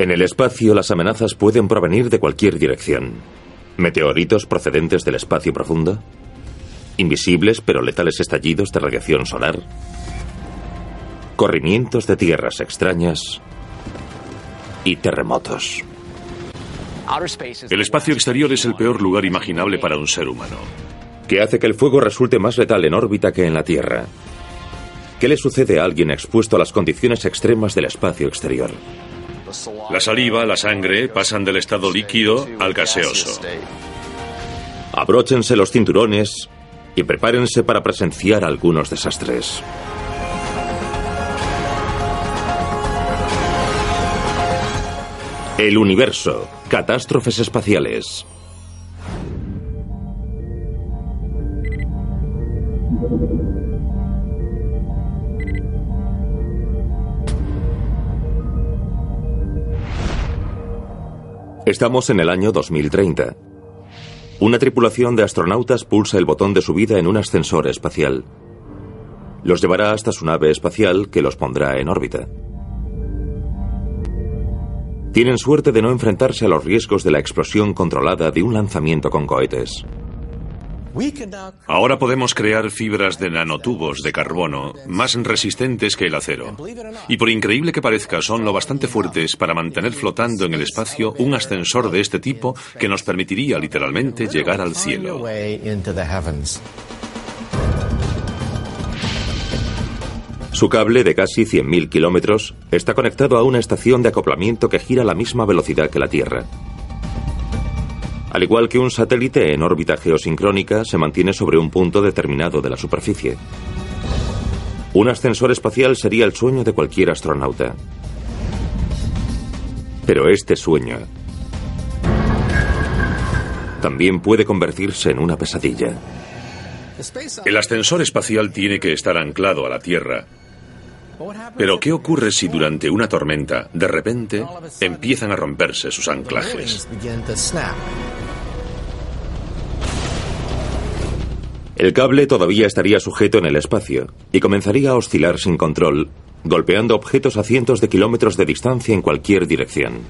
En el espacio las amenazas pueden provenir de cualquier dirección. Meteoritos procedentes del espacio profundo. Invisibles pero letales estallidos de radiación solar. Corrimientos de tierras extrañas. Y terremotos. El espacio exterior es el peor lugar imaginable para un ser humano. ¿Qué hace que el fuego resulte más letal en órbita que en la Tierra? ¿Qué le sucede a alguien expuesto a las condiciones extremas del espacio exterior? La saliva, la sangre pasan del estado líquido al gaseoso. Abróchense los cinturones y prepárense para presenciar algunos desastres. El universo. Catástrofes espaciales. Estamos en el año 2030. Una tripulación de astronautas pulsa el botón de subida en un ascensor espacial. Los llevará hasta su nave espacial que los pondrá en órbita. Tienen suerte de no enfrentarse a los riesgos de la explosión controlada de un lanzamiento con cohetes. Ahora podemos crear fibras de nanotubos de carbono más resistentes que el acero. Y por increíble que parezca, son lo bastante fuertes para mantener flotando en el espacio un ascensor de este tipo que nos permitiría literalmente llegar al cielo. Su cable de casi 100.000 kilómetros está conectado a una estación de acoplamiento que gira a la misma velocidad que la Tierra. Al igual que un satélite en órbita geosincrónica, se mantiene sobre un punto determinado de la superficie. Un ascensor espacial sería el sueño de cualquier astronauta. Pero este sueño también puede convertirse en una pesadilla. El ascensor espacial tiene que estar anclado a la Tierra. Pero ¿qué ocurre si durante una tormenta, de repente, empiezan a romperse sus anclajes? El cable todavía estaría sujeto en el espacio y comenzaría a oscilar sin control, golpeando objetos a cientos de kilómetros de distancia en cualquier dirección.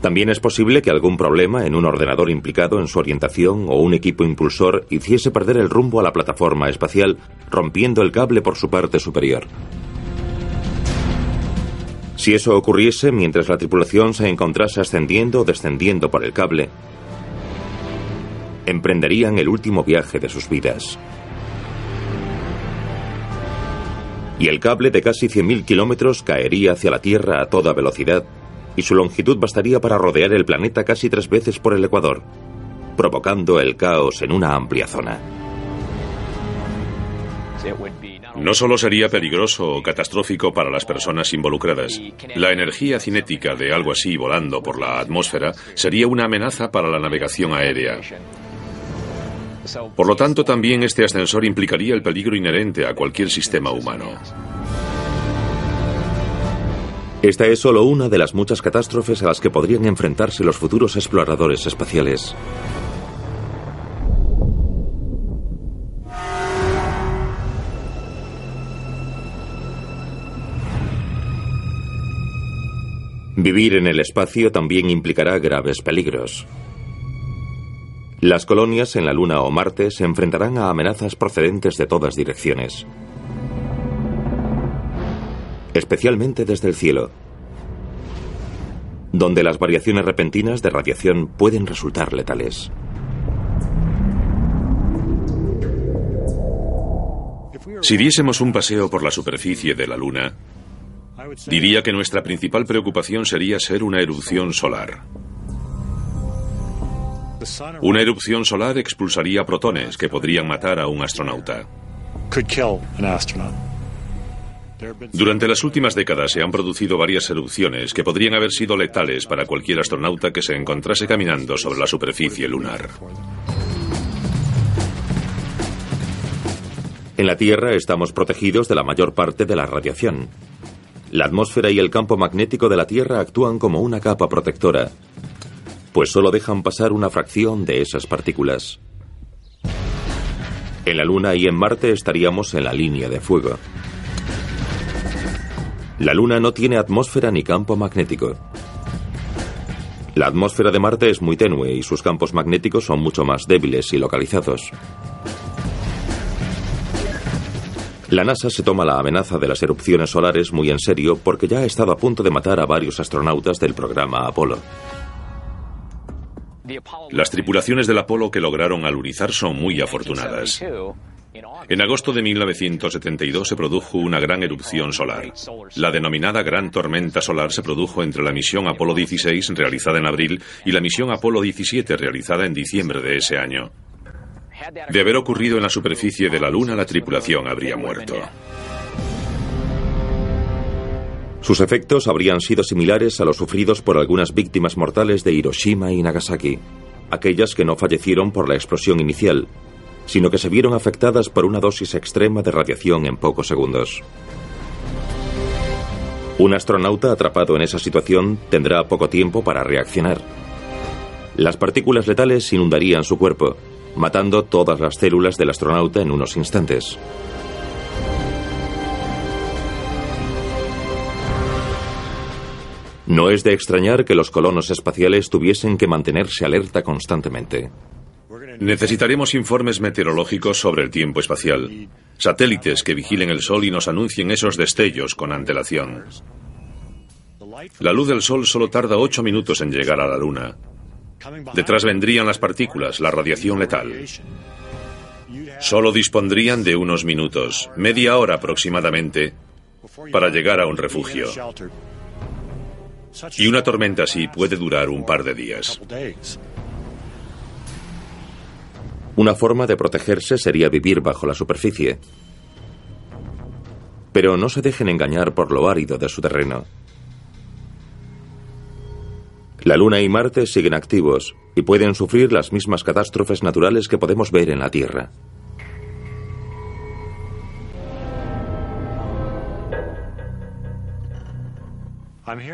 También es posible que algún problema en un ordenador implicado en su orientación o un equipo impulsor hiciese perder el rumbo a la plataforma espacial, rompiendo el cable por su parte superior. Si eso ocurriese mientras la tripulación se encontrase ascendiendo o descendiendo por el cable, emprenderían el último viaje de sus vidas. Y el cable de casi 100.000 kilómetros caería hacia la Tierra a toda velocidad, y su longitud bastaría para rodear el planeta casi tres veces por el Ecuador, provocando el caos en una amplia zona. No solo sería peligroso o catastrófico para las personas involucradas, la energía cinética de algo así volando por la atmósfera sería una amenaza para la navegación aérea. Por lo tanto, también este ascensor implicaría el peligro inherente a cualquier sistema humano. Esta es solo una de las muchas catástrofes a las que podrían enfrentarse los futuros exploradores espaciales. Vivir en el espacio también implicará graves peligros. Las colonias en la Luna o Marte se enfrentarán a amenazas procedentes de todas direcciones, especialmente desde el cielo, donde las variaciones repentinas de radiación pueden resultar letales. Si diésemos un paseo por la superficie de la Luna, diría que nuestra principal preocupación sería ser una erupción solar. Una erupción solar expulsaría protones que podrían matar a un astronauta. Durante las últimas décadas se han producido varias erupciones que podrían haber sido letales para cualquier astronauta que se encontrase caminando sobre la superficie lunar. En la Tierra estamos protegidos de la mayor parte de la radiación. La atmósfera y el campo magnético de la Tierra actúan como una capa protectora, pues solo dejan pasar una fracción de esas partículas. En la Luna y en Marte estaríamos en la línea de fuego. La Luna no tiene atmósfera ni campo magnético. La atmósfera de Marte es muy tenue y sus campos magnéticos son mucho más débiles y localizados. La NASA se toma la amenaza de las erupciones solares muy en serio porque ya ha estado a punto de matar a varios astronautas del programa Apolo. Las tripulaciones del Apolo que lograron alunizar son muy afortunadas. En agosto de 1972 se produjo una gran erupción solar. La denominada Gran Tormenta Solar se produjo entre la misión Apolo 16 realizada en abril y la misión Apolo 17 realizada en diciembre de ese año. De haber ocurrido en la superficie de la Luna, la tripulación habría muerto. Sus efectos habrían sido similares a los sufridos por algunas víctimas mortales de Hiroshima y Nagasaki, aquellas que no fallecieron por la explosión inicial, sino que se vieron afectadas por una dosis extrema de radiación en pocos segundos. Un astronauta atrapado en esa situación tendrá poco tiempo para reaccionar. Las partículas letales inundarían su cuerpo, matando todas las células del astronauta en unos instantes. No es de extrañar que los colonos espaciales tuviesen que mantenerse alerta constantemente. Necesitaremos informes meteorológicos sobre el tiempo espacial, satélites que vigilen el Sol y nos anuncien esos destellos con antelación. La luz del Sol solo tarda ocho minutos en llegar a la Luna, Detrás vendrían las partículas, la radiación letal. Solo dispondrían de unos minutos, media hora aproximadamente, para llegar a un refugio. Y una tormenta así puede durar un par de días. Una forma de protegerse sería vivir bajo la superficie. Pero no se dejen engañar por lo árido de su terreno. La Luna y Marte siguen activos y pueden sufrir las mismas catástrofes naturales que podemos ver en la Tierra.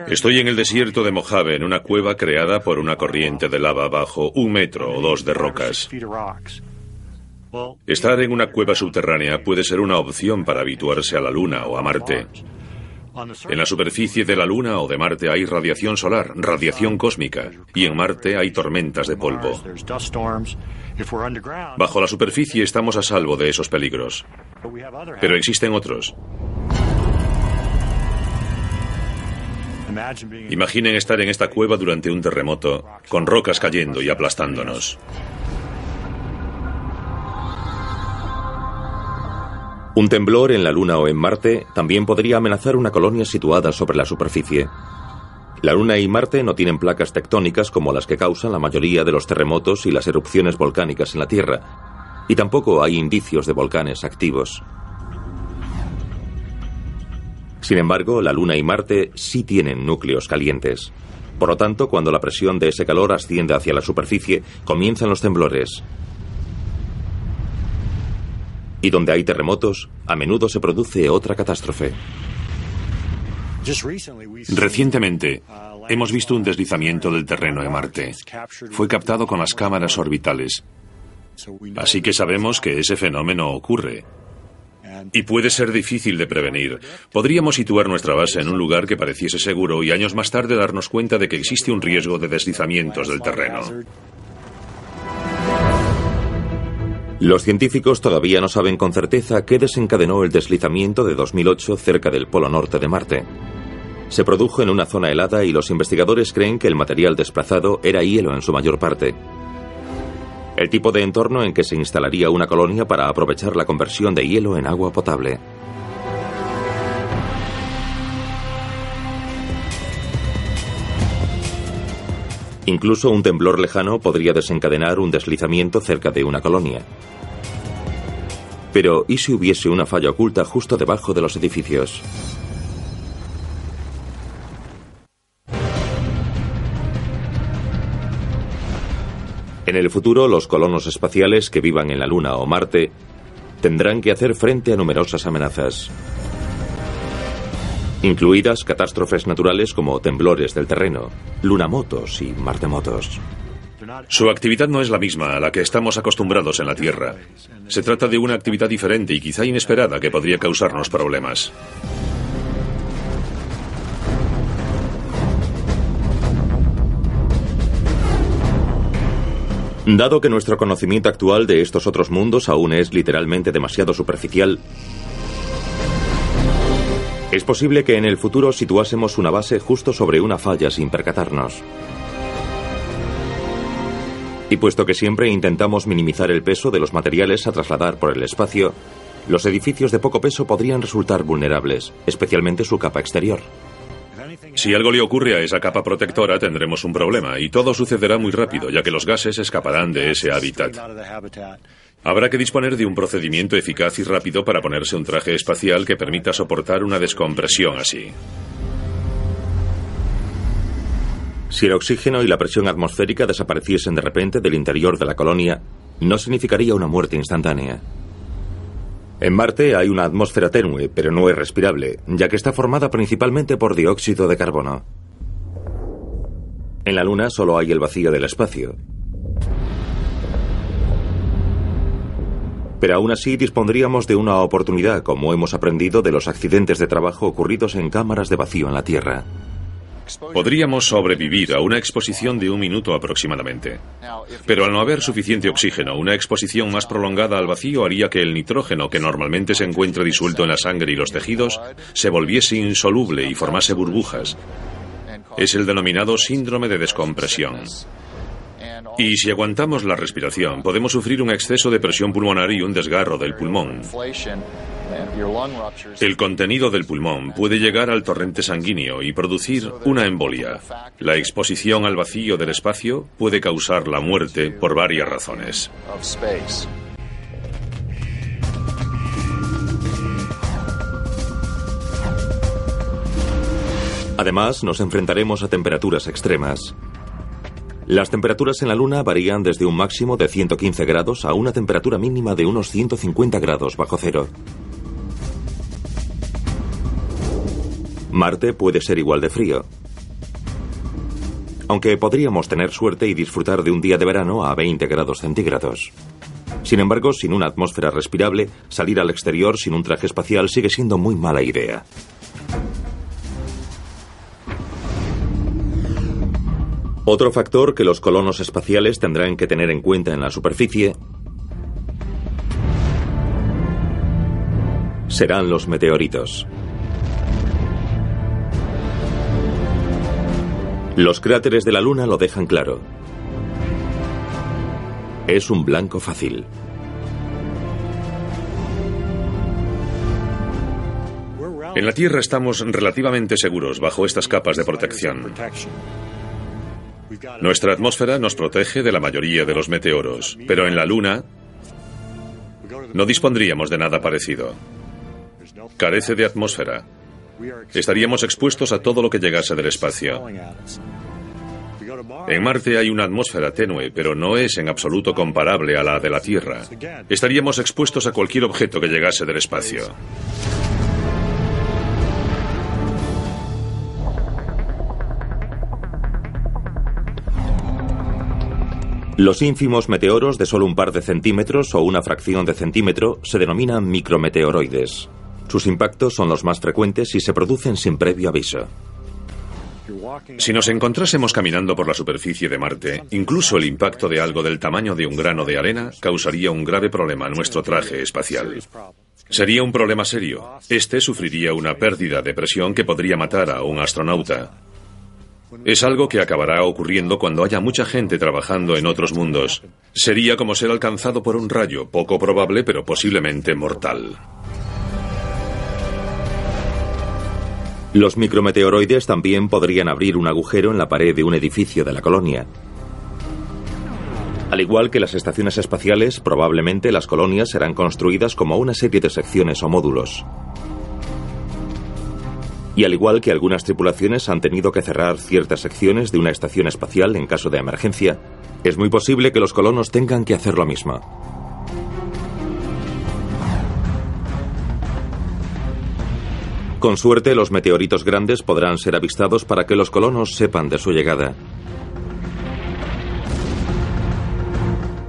Estoy en el desierto de Mojave, en una cueva creada por una corriente de lava bajo un metro o dos de rocas. Estar en una cueva subterránea puede ser una opción para habituarse a la Luna o a Marte. En la superficie de la Luna o de Marte hay radiación solar, radiación cósmica, y en Marte hay tormentas de polvo. Bajo la superficie estamos a salvo de esos peligros. Pero existen otros. Imaginen estar en esta cueva durante un terremoto, con rocas cayendo y aplastándonos. Un temblor en la Luna o en Marte también podría amenazar una colonia situada sobre la superficie. La Luna y Marte no tienen placas tectónicas como las que causan la mayoría de los terremotos y las erupciones volcánicas en la Tierra, y tampoco hay indicios de volcanes activos. Sin embargo, la Luna y Marte sí tienen núcleos calientes. Por lo tanto, cuando la presión de ese calor asciende hacia la superficie, comienzan los temblores. Y donde hay terremotos, a menudo se produce otra catástrofe. Recientemente, hemos visto un deslizamiento del terreno de Marte. Fue captado con las cámaras orbitales. Así que sabemos que ese fenómeno ocurre. Y puede ser difícil de prevenir. Podríamos situar nuestra base en un lugar que pareciese seguro y años más tarde darnos cuenta de que existe un riesgo de deslizamientos del terreno. Los científicos todavía no saben con certeza qué desencadenó el deslizamiento de 2008 cerca del polo norte de Marte. Se produjo en una zona helada y los investigadores creen que el material desplazado era hielo en su mayor parte. El tipo de entorno en que se instalaría una colonia para aprovechar la conversión de hielo en agua potable. Incluso un temblor lejano podría desencadenar un deslizamiento cerca de una colonia. Pero, ¿y si hubiese una falla oculta justo debajo de los edificios? En el futuro, los colonos espaciales que vivan en la Luna o Marte tendrán que hacer frente a numerosas amenazas incluidas catástrofes naturales como temblores del terreno, lunamotos y martemotos. Su actividad no es la misma a la que estamos acostumbrados en la Tierra. Se trata de una actividad diferente y quizá inesperada que podría causarnos problemas. Dado que nuestro conocimiento actual de estos otros mundos aún es literalmente demasiado superficial, es posible que en el futuro situásemos una base justo sobre una falla sin percatarnos. Y puesto que siempre intentamos minimizar el peso de los materiales a trasladar por el espacio, los edificios de poco peso podrían resultar vulnerables, especialmente su capa exterior. Si algo le ocurre a esa capa protectora, tendremos un problema y todo sucederá muy rápido, ya que los gases escaparán de ese hábitat. Habrá que disponer de un procedimiento eficaz y rápido para ponerse un traje espacial que permita soportar una descompresión así. Si el oxígeno y la presión atmosférica desapareciesen de repente del interior de la colonia, no significaría una muerte instantánea. En Marte hay una atmósfera tenue, pero no es respirable, ya que está formada principalmente por dióxido de carbono. En la Luna solo hay el vacío del espacio. Pero aún así dispondríamos de una oportunidad, como hemos aprendido de los accidentes de trabajo ocurridos en cámaras de vacío en la Tierra. Podríamos sobrevivir a una exposición de un minuto aproximadamente. Pero al no haber suficiente oxígeno, una exposición más prolongada al vacío haría que el nitrógeno, que normalmente se encuentra disuelto en la sangre y los tejidos, se volviese insoluble y formase burbujas. Es el denominado síndrome de descompresión. Y si aguantamos la respiración, podemos sufrir un exceso de presión pulmonar y un desgarro del pulmón. El contenido del pulmón puede llegar al torrente sanguíneo y producir una embolia. La exposición al vacío del espacio puede causar la muerte por varias razones. Además, nos enfrentaremos a temperaturas extremas. Las temperaturas en la Luna varían desde un máximo de 115 grados a una temperatura mínima de unos 150 grados bajo cero. Marte puede ser igual de frío. Aunque podríamos tener suerte y disfrutar de un día de verano a 20 grados centígrados. Sin embargo, sin una atmósfera respirable, salir al exterior sin un traje espacial sigue siendo muy mala idea. Otro factor que los colonos espaciales tendrán que tener en cuenta en la superficie serán los meteoritos. Los cráteres de la Luna lo dejan claro. Es un blanco fácil. En la Tierra estamos relativamente seguros bajo estas capas de protección. Nuestra atmósfera nos protege de la mayoría de los meteoros, pero en la Luna no dispondríamos de nada parecido. Carece de atmósfera. Estaríamos expuestos a todo lo que llegase del espacio. En Marte hay una atmósfera tenue, pero no es en absoluto comparable a la de la Tierra. Estaríamos expuestos a cualquier objeto que llegase del espacio. Los ínfimos meteoros de solo un par de centímetros o una fracción de centímetro se denominan micrometeoroides. Sus impactos son los más frecuentes y se producen sin previo aviso. Si nos encontrásemos caminando por la superficie de Marte, incluso el impacto de algo del tamaño de un grano de arena causaría un grave problema a nuestro traje espacial. Sería un problema serio. Este sufriría una pérdida de presión que podría matar a un astronauta. Es algo que acabará ocurriendo cuando haya mucha gente trabajando en otros mundos. Sería como ser alcanzado por un rayo, poco probable pero posiblemente mortal. Los micrometeoroides también podrían abrir un agujero en la pared de un edificio de la colonia. Al igual que las estaciones espaciales, probablemente las colonias serán construidas como una serie de secciones o módulos. Y al igual que algunas tripulaciones han tenido que cerrar ciertas secciones de una estación espacial en caso de emergencia, es muy posible que los colonos tengan que hacer lo mismo. Con suerte, los meteoritos grandes podrán ser avistados para que los colonos sepan de su llegada.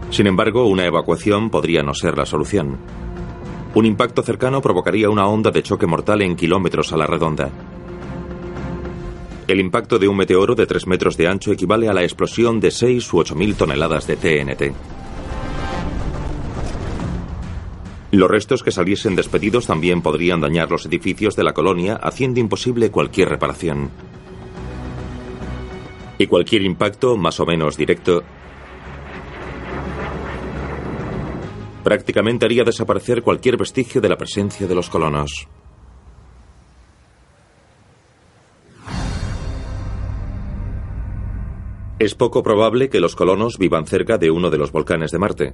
Sin embargo, una evacuación podría no ser la solución. Un impacto cercano provocaría una onda de choque mortal en kilómetros a la redonda. El impacto de un meteoro de 3 metros de ancho equivale a la explosión de 6 u 8 mil toneladas de TNT. Los restos que saliesen despedidos también podrían dañar los edificios de la colonia, haciendo imposible cualquier reparación. Y cualquier impacto, más o menos directo, prácticamente haría desaparecer cualquier vestigio de la presencia de los colonos. Es poco probable que los colonos vivan cerca de uno de los volcanes de Marte.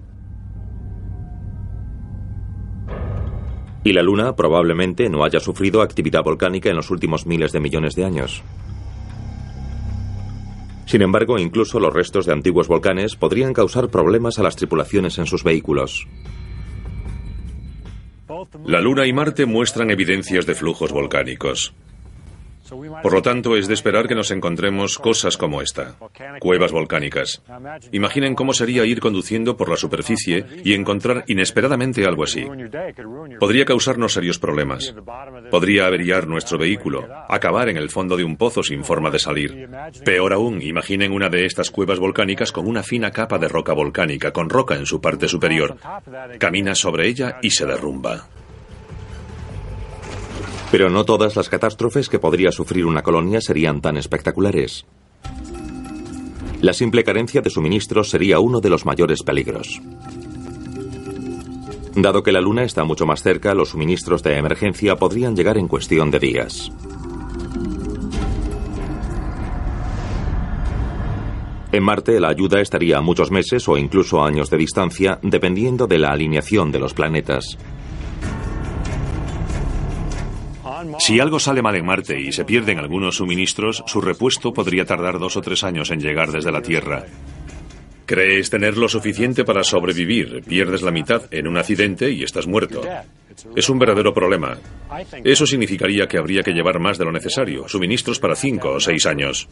Y la Luna probablemente no haya sufrido actividad volcánica en los últimos miles de millones de años. Sin embargo, incluso los restos de antiguos volcanes podrían causar problemas a las tripulaciones en sus vehículos. La Luna y Marte muestran evidencias de flujos volcánicos. Por lo tanto, es de esperar que nos encontremos cosas como esta, cuevas volcánicas. Imaginen cómo sería ir conduciendo por la superficie y encontrar inesperadamente algo así. Podría causarnos serios problemas. Podría averiar nuestro vehículo, acabar en el fondo de un pozo sin forma de salir. Peor aún, imaginen una de estas cuevas volcánicas con una fina capa de roca volcánica, con roca en su parte superior. Camina sobre ella y se derrumba. Pero no todas las catástrofes que podría sufrir una colonia serían tan espectaculares. La simple carencia de suministros sería uno de los mayores peligros. Dado que la Luna está mucho más cerca, los suministros de emergencia podrían llegar en cuestión de días. En Marte la ayuda estaría a muchos meses o incluso años de distancia, dependiendo de la alineación de los planetas. Si algo sale mal en Marte y se pierden algunos suministros, su repuesto podría tardar dos o tres años en llegar desde la Tierra. Crees tener lo suficiente para sobrevivir, pierdes la mitad en un accidente y estás muerto. Es un verdadero problema. Eso significaría que habría que llevar más de lo necesario, suministros para cinco o seis años.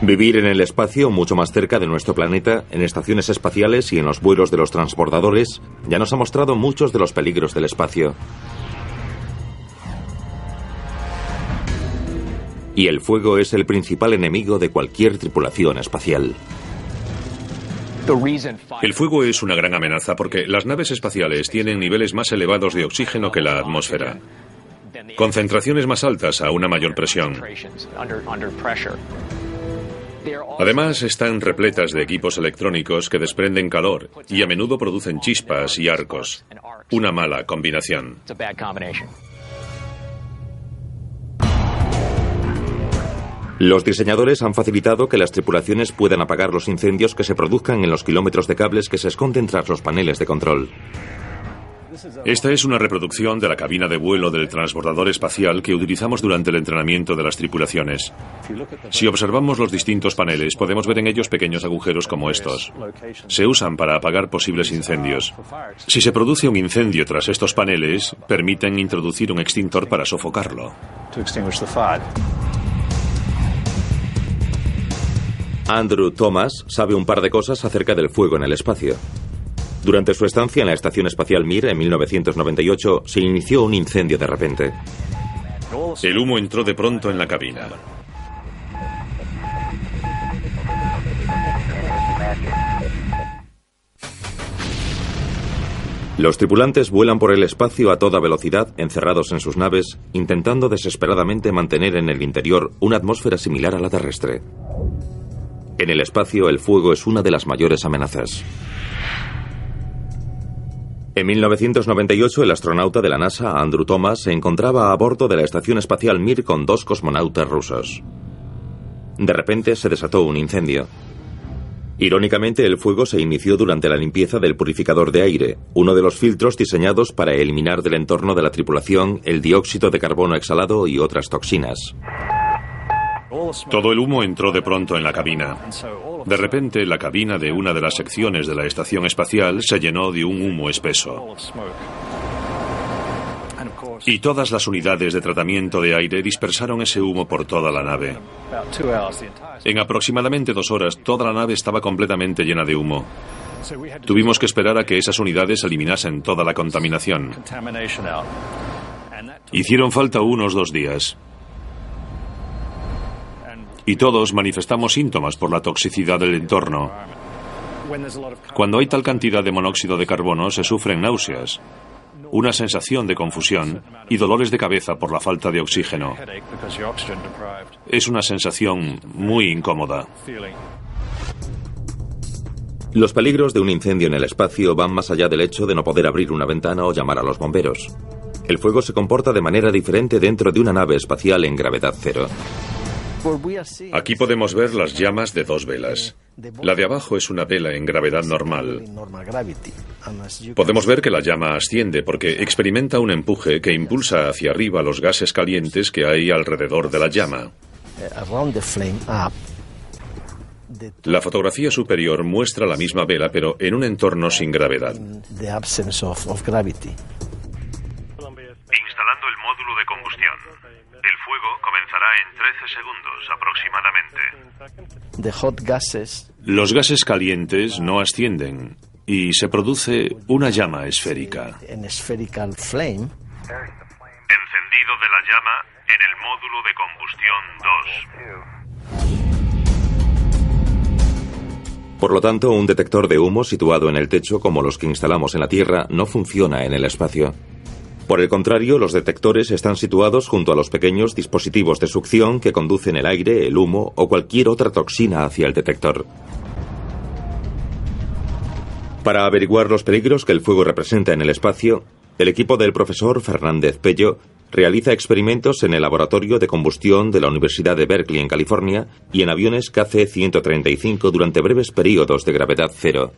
Vivir en el espacio mucho más cerca de nuestro planeta, en estaciones espaciales y en los vuelos de los transbordadores, ya nos ha mostrado muchos de los peligros del espacio. Y el fuego es el principal enemigo de cualquier tripulación espacial. El fuego es una gran amenaza porque las naves espaciales tienen niveles más elevados de oxígeno que la atmósfera. Concentraciones más altas a una mayor presión. Además, están repletas de equipos electrónicos que desprenden calor y a menudo producen chispas y arcos. Una mala combinación. Los diseñadores han facilitado que las tripulaciones puedan apagar los incendios que se produzcan en los kilómetros de cables que se esconden tras los paneles de control. Esta es una reproducción de la cabina de vuelo del transbordador espacial que utilizamos durante el entrenamiento de las tripulaciones. Si observamos los distintos paneles, podemos ver en ellos pequeños agujeros como estos. Se usan para apagar posibles incendios. Si se produce un incendio tras estos paneles, permiten introducir un extintor para sofocarlo. Andrew Thomas sabe un par de cosas acerca del fuego en el espacio. Durante su estancia en la Estación Espacial Mir en 1998 se inició un incendio de repente. El humo entró de pronto en la cabina. Los tripulantes vuelan por el espacio a toda velocidad, encerrados en sus naves, intentando desesperadamente mantener en el interior una atmósfera similar a la terrestre. En el espacio, el fuego es una de las mayores amenazas. En 1998, el astronauta de la NASA, Andrew Thomas, se encontraba a bordo de la Estación Espacial Mir con dos cosmonautas rusos. De repente se desató un incendio. Irónicamente, el fuego se inició durante la limpieza del purificador de aire, uno de los filtros diseñados para eliminar del entorno de la tripulación el dióxido de carbono exhalado y otras toxinas. Todo el humo entró de pronto en la cabina. De repente, la cabina de una de las secciones de la estación espacial se llenó de un humo espeso. Y todas las unidades de tratamiento de aire dispersaron ese humo por toda la nave. En aproximadamente dos horas, toda la nave estaba completamente llena de humo. Tuvimos que esperar a que esas unidades eliminasen toda la contaminación. Hicieron falta unos dos días. Y todos manifestamos síntomas por la toxicidad del entorno. Cuando hay tal cantidad de monóxido de carbono se sufren náuseas, una sensación de confusión y dolores de cabeza por la falta de oxígeno. Es una sensación muy incómoda. Los peligros de un incendio en el espacio van más allá del hecho de no poder abrir una ventana o llamar a los bomberos. El fuego se comporta de manera diferente dentro de una nave espacial en gravedad cero. Aquí podemos ver las llamas de dos velas. La de abajo es una vela en gravedad normal. Podemos ver que la llama asciende porque experimenta un empuje que impulsa hacia arriba los gases calientes que hay alrededor de la llama. La fotografía superior muestra la misma vela pero en un entorno sin gravedad. Instalando el módulo de combustión. El fuego comenzará en 13 segundos aproximadamente. Los gases calientes no ascienden y se produce una llama esférica. Encendido de la llama en el módulo de combustión 2. Por lo tanto, un detector de humo situado en el techo como los que instalamos en la Tierra no funciona en el espacio. Por el contrario, los detectores están situados junto a los pequeños dispositivos de succión que conducen el aire, el humo o cualquier otra toxina hacia el detector. Para averiguar los peligros que el fuego representa en el espacio, el equipo del profesor Fernández Pello realiza experimentos en el laboratorio de combustión de la Universidad de Berkeley en California y en aviones KC-135 durante breves periodos de gravedad cero.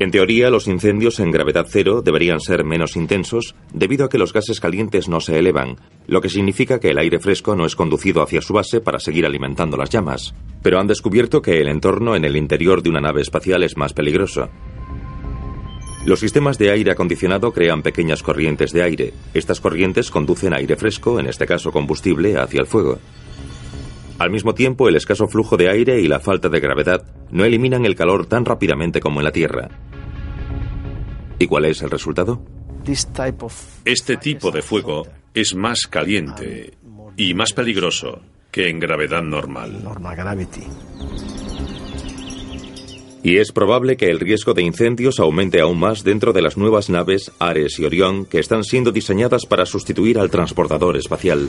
En teoría, los incendios en gravedad cero deberían ser menos intensos debido a que los gases calientes no se elevan, lo que significa que el aire fresco no es conducido hacia su base para seguir alimentando las llamas. Pero han descubierto que el entorno en el interior de una nave espacial es más peligroso. Los sistemas de aire acondicionado crean pequeñas corrientes de aire. Estas corrientes conducen aire fresco, en este caso combustible, hacia el fuego. Al mismo tiempo, el escaso flujo de aire y la falta de gravedad no eliminan el calor tan rápidamente como en la Tierra. ¿Y cuál es el resultado? Este tipo de fuego es más caliente y más peligroso que en gravedad normal. Y es probable que el riesgo de incendios aumente aún más dentro de las nuevas naves Ares y Orión que están siendo diseñadas para sustituir al transportador espacial.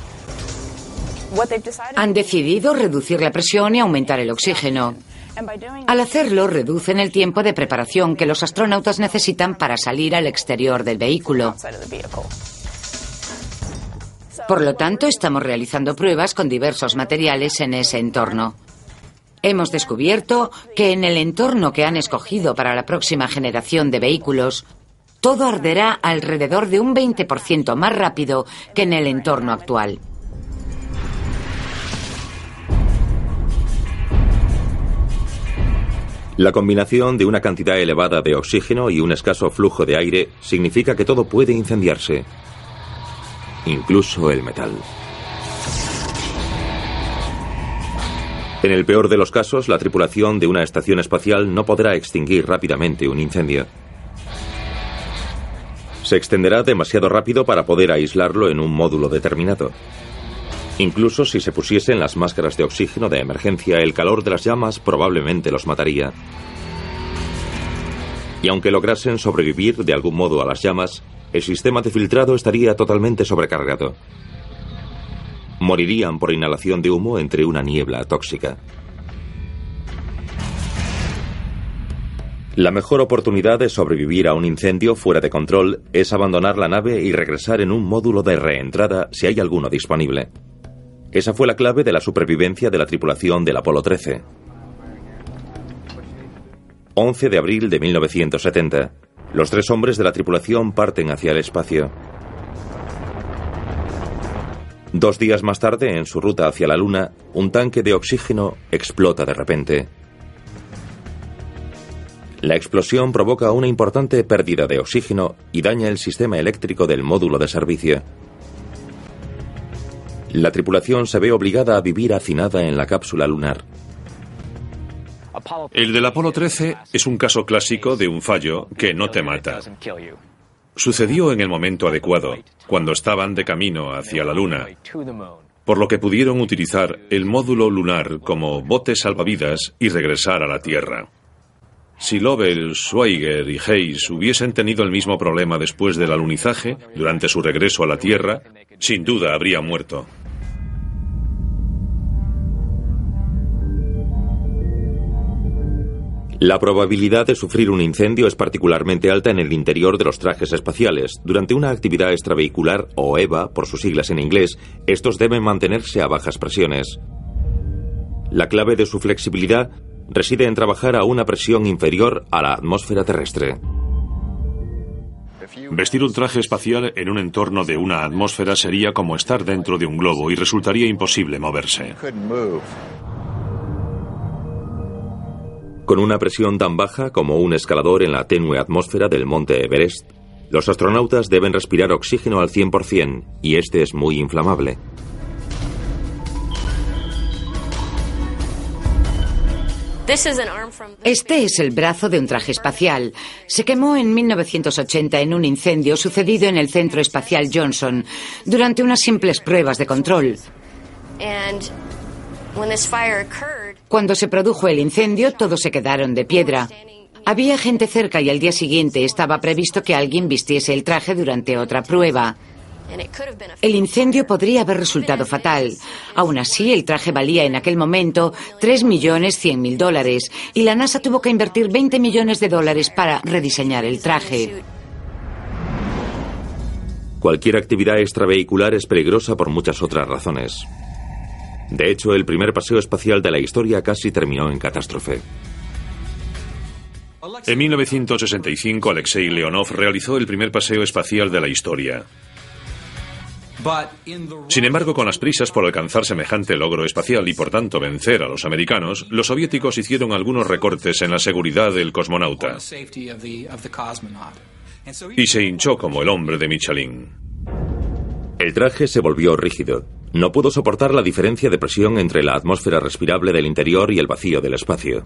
Han decidido reducir la presión y aumentar el oxígeno. Al hacerlo, reducen el tiempo de preparación que los astronautas necesitan para salir al exterior del vehículo. Por lo tanto, estamos realizando pruebas con diversos materiales en ese entorno. Hemos descubierto que en el entorno que han escogido para la próxima generación de vehículos, todo arderá alrededor de un 20% más rápido que en el entorno actual. La combinación de una cantidad elevada de oxígeno y un escaso flujo de aire significa que todo puede incendiarse, incluso el metal. En el peor de los casos, la tripulación de una estación espacial no podrá extinguir rápidamente un incendio. Se extenderá demasiado rápido para poder aislarlo en un módulo determinado. Incluso si se pusiesen las máscaras de oxígeno de emergencia, el calor de las llamas probablemente los mataría. Y aunque lograsen sobrevivir de algún modo a las llamas, el sistema de filtrado estaría totalmente sobrecargado. Morirían por inhalación de humo entre una niebla tóxica. La mejor oportunidad de sobrevivir a un incendio fuera de control es abandonar la nave y regresar en un módulo de reentrada si hay alguno disponible. Esa fue la clave de la supervivencia de la tripulación del Apolo 13. 11 de abril de 1970. Los tres hombres de la tripulación parten hacia el espacio. Dos días más tarde, en su ruta hacia la Luna, un tanque de oxígeno explota de repente. La explosión provoca una importante pérdida de oxígeno y daña el sistema eléctrico del módulo de servicio. La tripulación se ve obligada a vivir hacinada en la cápsula lunar. El del Apolo 13 es un caso clásico de un fallo que no te mata. Sucedió en el momento adecuado, cuando estaban de camino hacia la Luna, por lo que pudieron utilizar el módulo lunar como bote salvavidas y regresar a la Tierra. Si Lovell, Schweiger y Hayes hubiesen tenido el mismo problema después del alunizaje, durante su regreso a la Tierra, sin duda habría muerto. La probabilidad de sufrir un incendio es particularmente alta en el interior de los trajes espaciales. Durante una actividad extravehicular, o EVA, por sus siglas en inglés, estos deben mantenerse a bajas presiones. La clave de su flexibilidad reside en trabajar a una presión inferior a la atmósfera terrestre. Vestir un traje espacial en un entorno de una atmósfera sería como estar dentro de un globo y resultaría imposible moverse. Con una presión tan baja como un escalador en la tenue atmósfera del monte Everest, los astronautas deben respirar oxígeno al 100% y este es muy inflamable. Este es el brazo de un traje espacial. Se quemó en 1980 en un incendio sucedido en el Centro Espacial Johnson durante unas simples pruebas de control. Cuando se produjo el incendio, todos se quedaron de piedra. Había gente cerca y al día siguiente estaba previsto que alguien vistiese el traje durante otra prueba. El incendio podría haber resultado fatal. Aún así, el traje valía en aquel momento 3.100.000 dólares y la NASA tuvo que invertir 20 millones de dólares para rediseñar el traje. Cualquier actividad extravehicular es peligrosa por muchas otras razones. De hecho, el primer paseo espacial de la historia casi terminó en catástrofe. En 1965, Alexei Leonov realizó el primer paseo espacial de la historia. Sin embargo, con las prisas por alcanzar semejante logro espacial y por tanto vencer a los americanos, los soviéticos hicieron algunos recortes en la seguridad del cosmonauta. Y se hinchó como el hombre de Michelin. El traje se volvió rígido. No pudo soportar la diferencia de presión entre la atmósfera respirable del interior y el vacío del espacio.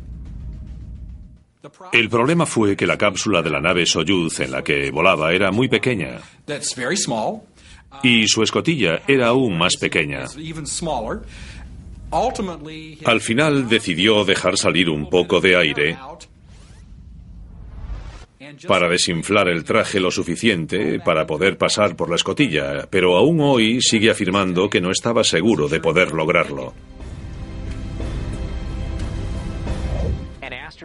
El problema fue que la cápsula de la nave Soyuz en la que volaba era muy pequeña. Y su escotilla era aún más pequeña. Al final decidió dejar salir un poco de aire para desinflar el traje lo suficiente para poder pasar por la escotilla, pero aún hoy sigue afirmando que no estaba seguro de poder lograrlo.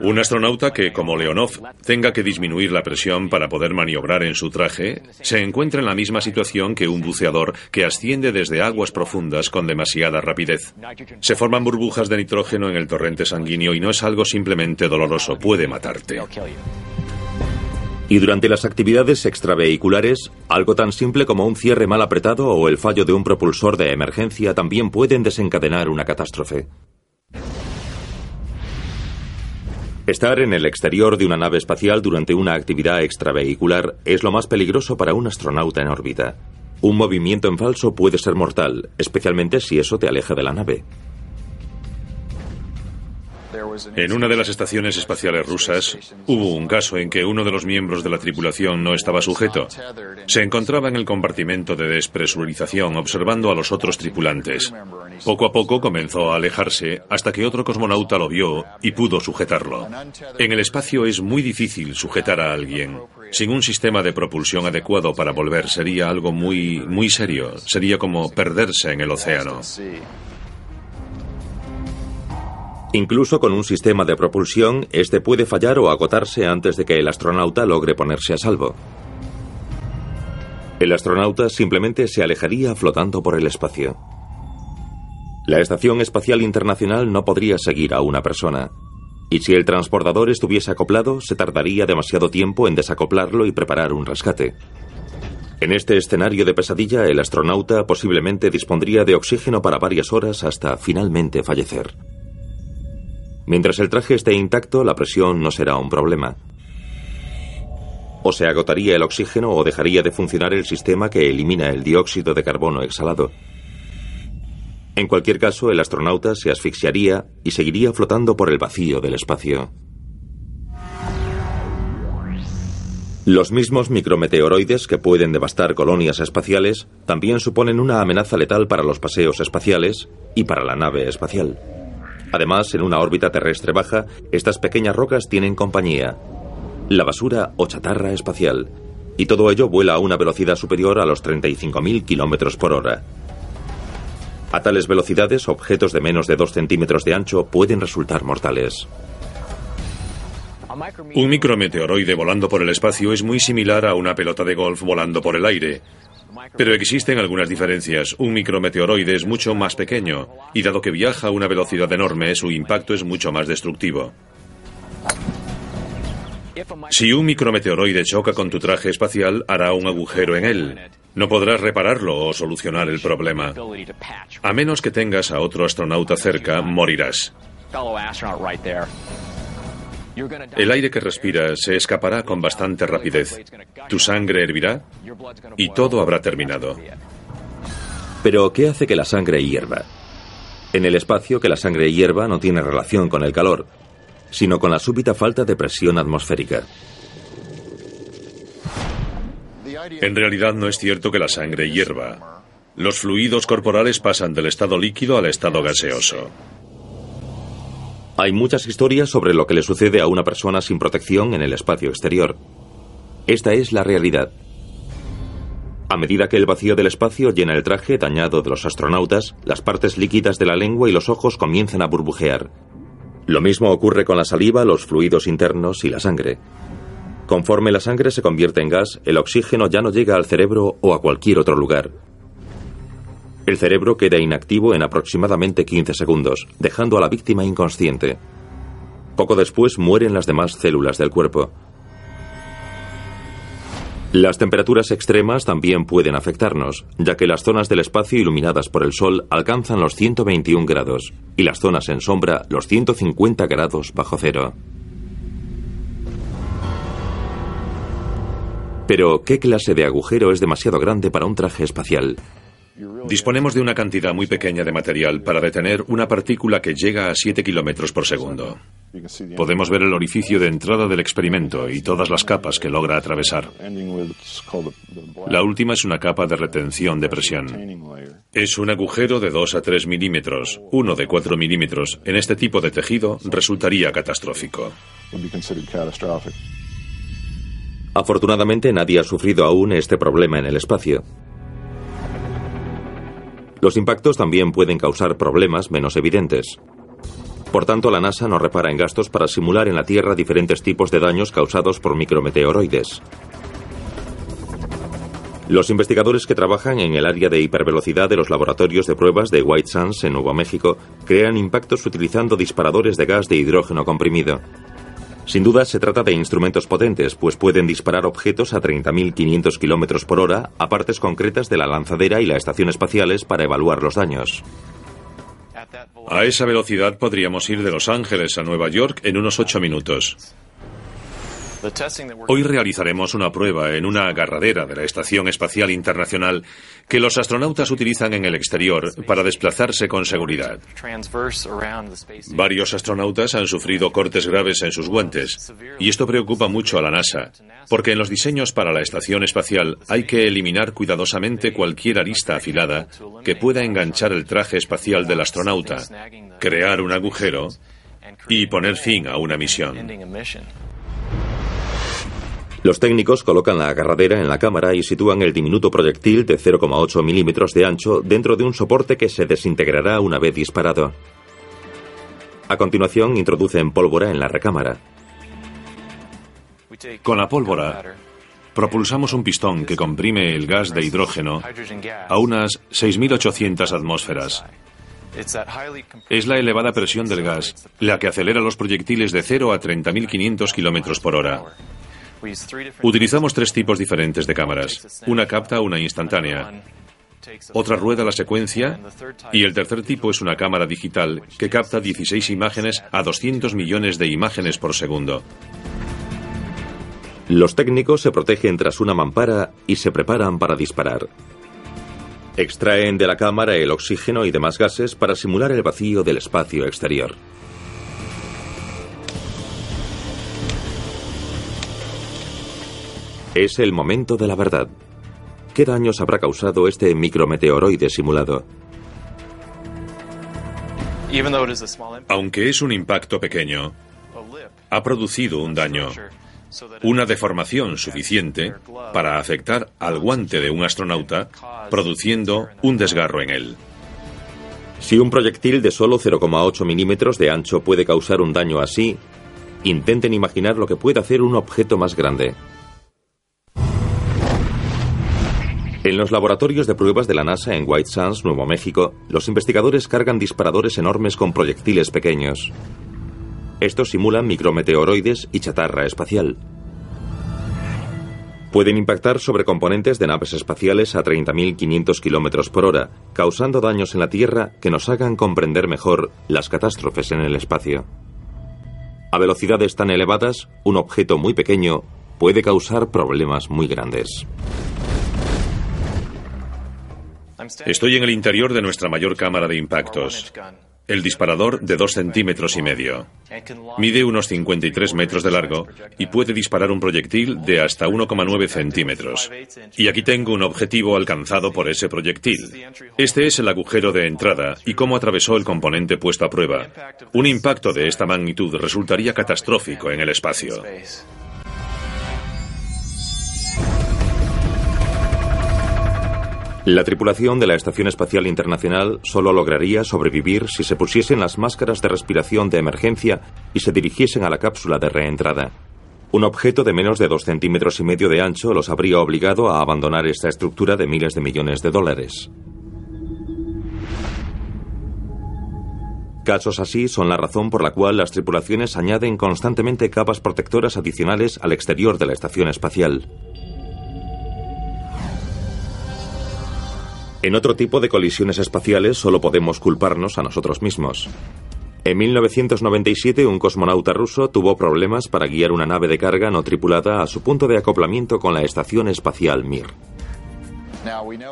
Un astronauta que, como Leonov, tenga que disminuir la presión para poder maniobrar en su traje, se encuentra en la misma situación que un buceador que asciende desde aguas profundas con demasiada rapidez. Se forman burbujas de nitrógeno en el torrente sanguíneo y no es algo simplemente doloroso, puede matarte. Y durante las actividades extravehiculares, algo tan simple como un cierre mal apretado o el fallo de un propulsor de emergencia también pueden desencadenar una catástrofe. Estar en el exterior de una nave espacial durante una actividad extravehicular es lo más peligroso para un astronauta en órbita. Un movimiento en falso puede ser mortal, especialmente si eso te aleja de la nave. En una de las estaciones espaciales rusas hubo un caso en que uno de los miembros de la tripulación no estaba sujeto. Se encontraba en el compartimento de despresurización observando a los otros tripulantes. Poco a poco comenzó a alejarse hasta que otro cosmonauta lo vio y pudo sujetarlo. En el espacio es muy difícil sujetar a alguien. Sin un sistema de propulsión adecuado para volver sería algo muy muy serio. Sería como perderse en el océano. Incluso con un sistema de propulsión, este puede fallar o agotarse antes de que el astronauta logre ponerse a salvo. El astronauta simplemente se alejaría flotando por el espacio. La Estación Espacial Internacional no podría seguir a una persona. Y si el transportador estuviese acoplado, se tardaría demasiado tiempo en desacoplarlo y preparar un rescate. En este escenario de pesadilla, el astronauta posiblemente dispondría de oxígeno para varias horas hasta finalmente fallecer. Mientras el traje esté intacto, la presión no será un problema. O se agotaría el oxígeno o dejaría de funcionar el sistema que elimina el dióxido de carbono exhalado. En cualquier caso, el astronauta se asfixiaría y seguiría flotando por el vacío del espacio. Los mismos micrometeoroides que pueden devastar colonias espaciales también suponen una amenaza letal para los paseos espaciales y para la nave espacial. Además, en una órbita terrestre baja, estas pequeñas rocas tienen compañía. La basura o chatarra espacial. Y todo ello vuela a una velocidad superior a los 35.000 kilómetros por hora. A tales velocidades, objetos de menos de 2 centímetros de ancho pueden resultar mortales. Un micrometeoroide volando por el espacio es muy similar a una pelota de golf volando por el aire. Pero existen algunas diferencias. Un micrometeoroide es mucho más pequeño y dado que viaja a una velocidad enorme, su impacto es mucho más destructivo. Si un micrometeoroide choca con tu traje espacial, hará un agujero en él. No podrás repararlo o solucionar el problema. A menos que tengas a otro astronauta cerca, morirás. El aire que respiras se escapará con bastante rapidez. Tu sangre hervirá y todo habrá terminado. Pero, ¿qué hace que la sangre hierva? En el espacio, que la sangre hierva no tiene relación con el calor, sino con la súbita falta de presión atmosférica. En realidad no es cierto que la sangre hierva. Los fluidos corporales pasan del estado líquido al estado gaseoso. Hay muchas historias sobre lo que le sucede a una persona sin protección en el espacio exterior. Esta es la realidad. A medida que el vacío del espacio llena el traje dañado de los astronautas, las partes líquidas de la lengua y los ojos comienzan a burbujear. Lo mismo ocurre con la saliva, los fluidos internos y la sangre. Conforme la sangre se convierte en gas, el oxígeno ya no llega al cerebro o a cualquier otro lugar. El cerebro queda inactivo en aproximadamente 15 segundos, dejando a la víctima inconsciente. Poco después mueren las demás células del cuerpo. Las temperaturas extremas también pueden afectarnos, ya que las zonas del espacio iluminadas por el Sol alcanzan los 121 grados y las zonas en sombra los 150 grados bajo cero. Pero, ¿qué clase de agujero es demasiado grande para un traje espacial? Disponemos de una cantidad muy pequeña de material para detener una partícula que llega a 7 kilómetros por segundo. Podemos ver el orificio de entrada del experimento y todas las capas que logra atravesar. La última es una capa de retención de presión. Es un agujero de 2 a 3 milímetros. Uno de 4 milímetros en este tipo de tejido resultaría catastrófico. Afortunadamente nadie ha sufrido aún este problema en el espacio. Los impactos también pueden causar problemas menos evidentes. Por tanto, la NASA no repara en gastos para simular en la Tierra diferentes tipos de daños causados por micrometeoroides. Los investigadores que trabajan en el área de hipervelocidad de los laboratorios de pruebas de White Sands en Nuevo México crean impactos utilizando disparadores de gas de hidrógeno comprimido. Sin duda se trata de instrumentos potentes, pues pueden disparar objetos a 30.500 km por hora a partes concretas de la lanzadera y la estación espaciales para evaluar los daños. A esa velocidad podríamos ir de Los Ángeles a Nueva York en unos 8 minutos. Hoy realizaremos una prueba en una agarradera de la Estación Espacial Internacional que los astronautas utilizan en el exterior para desplazarse con seguridad. Varios astronautas han sufrido cortes graves en sus guantes y esto preocupa mucho a la NASA, porque en los diseños para la Estación Espacial hay que eliminar cuidadosamente cualquier arista afilada que pueda enganchar el traje espacial del astronauta, crear un agujero y poner fin a una misión. Los técnicos colocan la agarradera en la cámara y sitúan el diminuto proyectil de 0,8 milímetros de ancho dentro de un soporte que se desintegrará una vez disparado. A continuación, introducen pólvora en la recámara. Con la pólvora, propulsamos un pistón que comprime el gas de hidrógeno a unas 6.800 atmósferas. Es la elevada presión del gas la que acelera los proyectiles de 0 a 30.500 kilómetros por hora. Utilizamos tres tipos diferentes de cámaras. Una capta una instantánea, otra rueda la secuencia y el tercer tipo es una cámara digital que capta 16 imágenes a 200 millones de imágenes por segundo. Los técnicos se protegen tras una mampara y se preparan para disparar. Extraen de la cámara el oxígeno y demás gases para simular el vacío del espacio exterior. Es el momento de la verdad. ¿Qué daños habrá causado este micrometeoroide simulado? Aunque es un impacto pequeño, ha producido un daño, una deformación suficiente para afectar al guante de un astronauta, produciendo un desgarro en él. Si un proyectil de solo 0,8 milímetros de ancho puede causar un daño así, intenten imaginar lo que puede hacer un objeto más grande. En los laboratorios de pruebas de la NASA en White Sands, Nuevo México, los investigadores cargan disparadores enormes con proyectiles pequeños. Estos simulan micrometeoroides y chatarra espacial. Pueden impactar sobre componentes de naves espaciales a 30.500 km por hora, causando daños en la Tierra que nos hagan comprender mejor las catástrofes en el espacio. A velocidades tan elevadas, un objeto muy pequeño puede causar problemas muy grandes. Estoy en el interior de nuestra mayor cámara de impactos. El disparador de 2 centímetros y medio. Mide unos 53 metros de largo y puede disparar un proyectil de hasta 1,9 centímetros. Y aquí tengo un objetivo alcanzado por ese proyectil. Este es el agujero de entrada y cómo atravesó el componente puesto a prueba. Un impacto de esta magnitud resultaría catastrófico en el espacio. La tripulación de la Estación Espacial Internacional solo lograría sobrevivir si se pusiesen las máscaras de respiración de emergencia y se dirigiesen a la cápsula de reentrada. Un objeto de menos de dos centímetros y medio de ancho los habría obligado a abandonar esta estructura de miles de millones de dólares. Casos así son la razón por la cual las tripulaciones añaden constantemente capas protectoras adicionales al exterior de la estación espacial. En otro tipo de colisiones espaciales solo podemos culparnos a nosotros mismos. En 1997 un cosmonauta ruso tuvo problemas para guiar una nave de carga no tripulada a su punto de acoplamiento con la estación espacial Mir.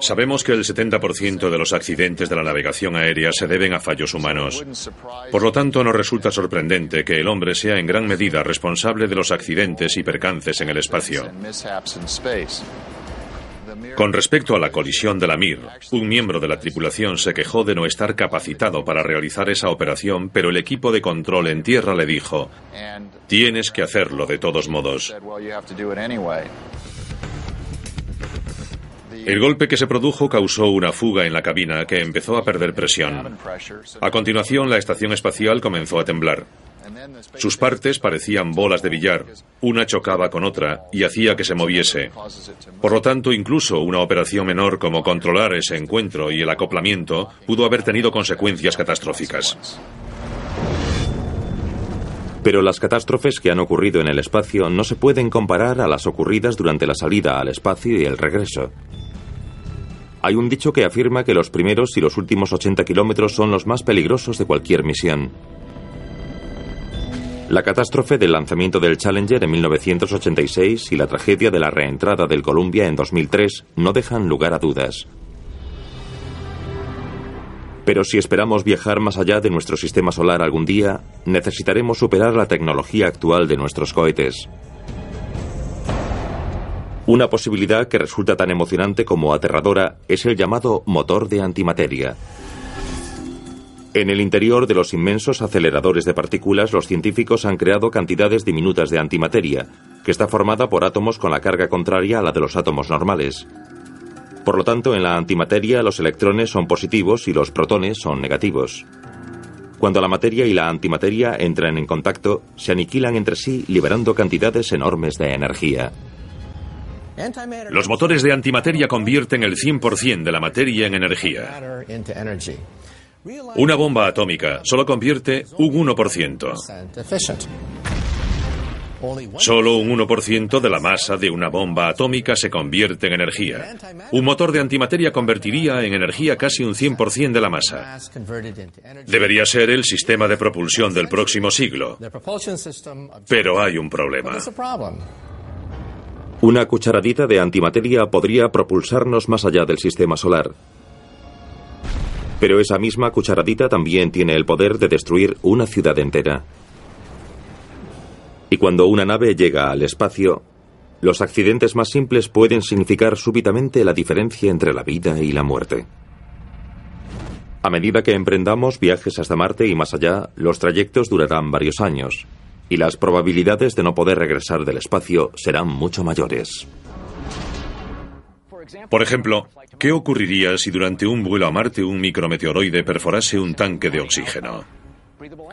Sabemos que el 70% de los accidentes de la navegación aérea se deben a fallos humanos. Por lo tanto, no resulta sorprendente que el hombre sea en gran medida responsable de los accidentes y percances en el espacio. Con respecto a la colisión de la Mir, un miembro de la tripulación se quejó de no estar capacitado para realizar esa operación, pero el equipo de control en tierra le dijo, tienes que hacerlo de todos modos. El golpe que se produjo causó una fuga en la cabina que empezó a perder presión. A continuación, la estación espacial comenzó a temblar. Sus partes parecían bolas de billar, una chocaba con otra y hacía que se moviese. Por lo tanto, incluso una operación menor como controlar ese encuentro y el acoplamiento pudo haber tenido consecuencias catastróficas. Pero las catástrofes que han ocurrido en el espacio no se pueden comparar a las ocurridas durante la salida al espacio y el regreso. Hay un dicho que afirma que los primeros y los últimos 80 kilómetros son los más peligrosos de cualquier misión. La catástrofe del lanzamiento del Challenger en 1986 y la tragedia de la reentrada del Columbia en 2003 no dejan lugar a dudas. Pero si esperamos viajar más allá de nuestro sistema solar algún día, necesitaremos superar la tecnología actual de nuestros cohetes. Una posibilidad que resulta tan emocionante como aterradora es el llamado motor de antimateria. En el interior de los inmensos aceleradores de partículas, los científicos han creado cantidades diminutas de antimateria, que está formada por átomos con la carga contraria a la de los átomos normales. Por lo tanto, en la antimateria los electrones son positivos y los protones son negativos. Cuando la materia y la antimateria entran en contacto, se aniquilan entre sí liberando cantidades enormes de energía. Los motores de antimateria convierten el 100% de la materia en energía. Una bomba atómica solo convierte un 1%. Solo un 1% de la masa de una bomba atómica se convierte en energía. Un motor de antimateria convertiría en energía casi un 100% de la masa. Debería ser el sistema de propulsión del próximo siglo. Pero hay un problema. Una cucharadita de antimateria podría propulsarnos más allá del sistema solar. Pero esa misma cucharadita también tiene el poder de destruir una ciudad entera. Y cuando una nave llega al espacio, los accidentes más simples pueden significar súbitamente la diferencia entre la vida y la muerte. A medida que emprendamos viajes hasta Marte y más allá, los trayectos durarán varios años, y las probabilidades de no poder regresar del espacio serán mucho mayores. Por ejemplo, ¿qué ocurriría si durante un vuelo a Marte un micrometeoroide perforase un tanque de oxígeno?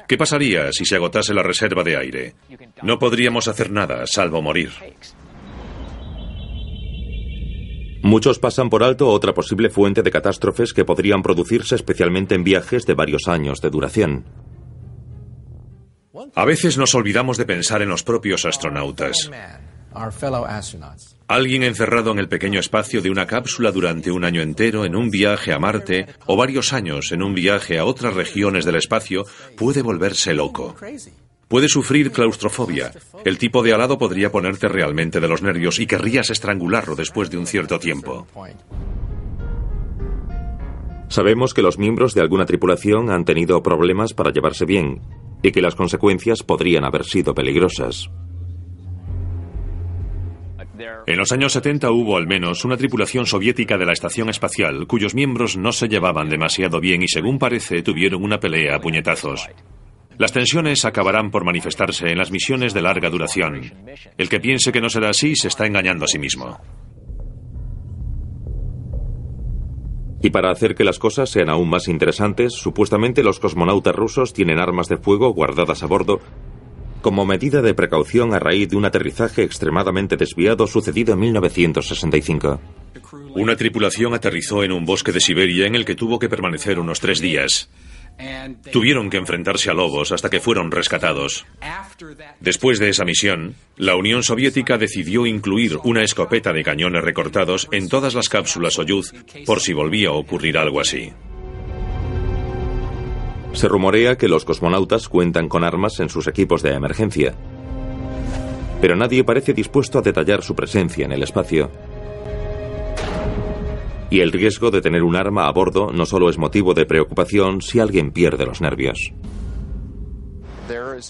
¿Qué pasaría si se agotase la reserva de aire? No podríamos hacer nada, salvo morir. Muchos pasan por alto otra posible fuente de catástrofes que podrían producirse especialmente en viajes de varios años de duración. A veces nos olvidamos de pensar en los propios astronautas. Alguien encerrado en el pequeño espacio de una cápsula durante un año entero en un viaje a Marte o varios años en un viaje a otras regiones del espacio puede volverse loco. Puede sufrir claustrofobia. El tipo de alado podría ponerte realmente de los nervios y querrías estrangularlo después de un cierto tiempo. Sabemos que los miembros de alguna tripulación han tenido problemas para llevarse bien y que las consecuencias podrían haber sido peligrosas. En los años 70 hubo al menos una tripulación soviética de la estación espacial cuyos miembros no se llevaban demasiado bien y según parece tuvieron una pelea a puñetazos. Las tensiones acabarán por manifestarse en las misiones de larga duración. El que piense que no será así se está engañando a sí mismo. Y para hacer que las cosas sean aún más interesantes, supuestamente los cosmonautas rusos tienen armas de fuego guardadas a bordo como medida de precaución a raíz de un aterrizaje extremadamente desviado sucedido en 1965. Una tripulación aterrizó en un bosque de Siberia en el que tuvo que permanecer unos tres días. Tuvieron que enfrentarse a lobos hasta que fueron rescatados. Después de esa misión, la Unión Soviética decidió incluir una escopeta de cañones recortados en todas las cápsulas Soyuz por si volvía a ocurrir algo así. Se rumorea que los cosmonautas cuentan con armas en sus equipos de emergencia, pero nadie parece dispuesto a detallar su presencia en el espacio. Y el riesgo de tener un arma a bordo no solo es motivo de preocupación si alguien pierde los nervios.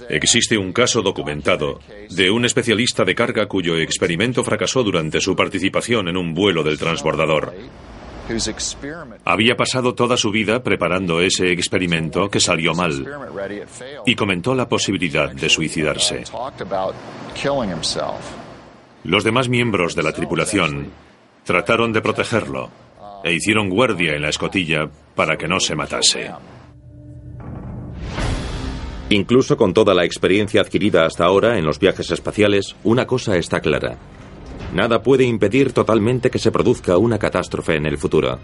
Existe un caso documentado de un especialista de carga cuyo experimento fracasó durante su participación en un vuelo del transbordador. Había pasado toda su vida preparando ese experimento que salió mal y comentó la posibilidad de suicidarse. Los demás miembros de la tripulación trataron de protegerlo, e hicieron guardia en la escotilla para que no se matase. Incluso con toda la experiencia adquirida hasta ahora en los viajes espaciales, una cosa está clara. Nada puede impedir totalmente que se produzca una catástrofe en el futuro.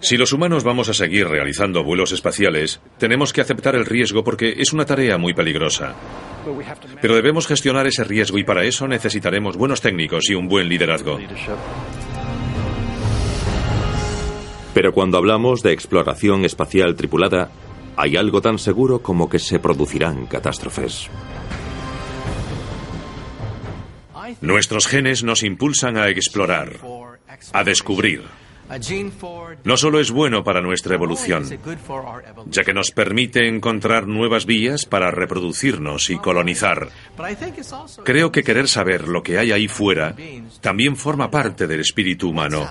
Si los humanos vamos a seguir realizando vuelos espaciales, tenemos que aceptar el riesgo porque es una tarea muy peligrosa. Pero debemos gestionar ese riesgo y para eso necesitaremos buenos técnicos y un buen liderazgo. Pero cuando hablamos de exploración espacial tripulada, hay algo tan seguro como que se producirán catástrofes. Nuestros genes nos impulsan a explorar, a descubrir. No solo es bueno para nuestra evolución, ya que nos permite encontrar nuevas vías para reproducirnos y colonizar. Creo que querer saber lo que hay ahí fuera también forma parte del espíritu humano.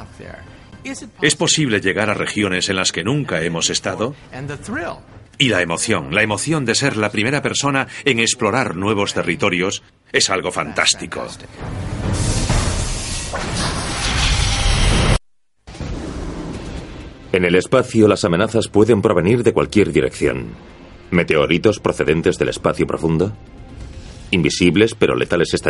¿Es posible llegar a regiones en las que nunca hemos estado? Y la emoción, la emoción de ser la primera persona en explorar nuevos territorios, es algo fantástico. En el espacio las amenazas pueden provenir de cualquier dirección. ¿Meteoritos procedentes del espacio profundo? ¿Invisibles pero letales estallidos?